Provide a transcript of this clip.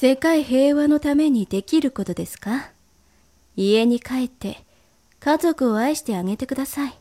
世界平和のためにできることですか？家に帰って家族を愛してあげてください。